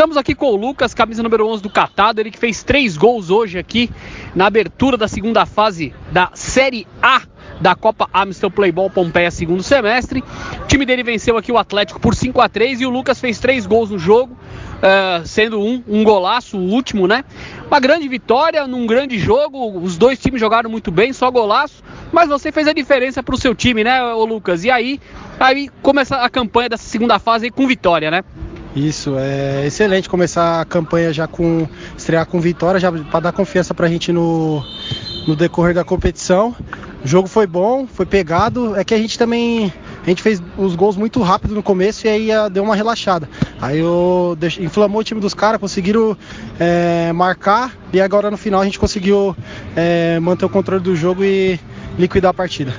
Estamos aqui com o Lucas, camisa número 11 do Catado, ele que fez três gols hoje aqui na abertura da segunda fase da Série A da Copa Amstel Playball Pompeia segundo semestre. O time dele venceu aqui o Atlético por 5 a 3 e o Lucas fez três gols no jogo, uh, sendo um, um golaço, o último, né? Uma grande vitória num grande jogo, os dois times jogaram muito bem, só golaço, mas você fez a diferença para o seu time, né, Lucas? E aí, aí começa a campanha dessa segunda fase com vitória, né? Isso, é excelente começar a campanha já com estrear com vitória, já para dar confiança para a gente no, no decorrer da competição. O jogo foi bom, foi pegado. É que a gente também a gente fez os gols muito rápido no começo e aí ah, deu uma relaxada. Aí eu inflamou o time dos caras, conseguiram é, marcar e agora no final a gente conseguiu é, manter o controle do jogo e liquidar a partida.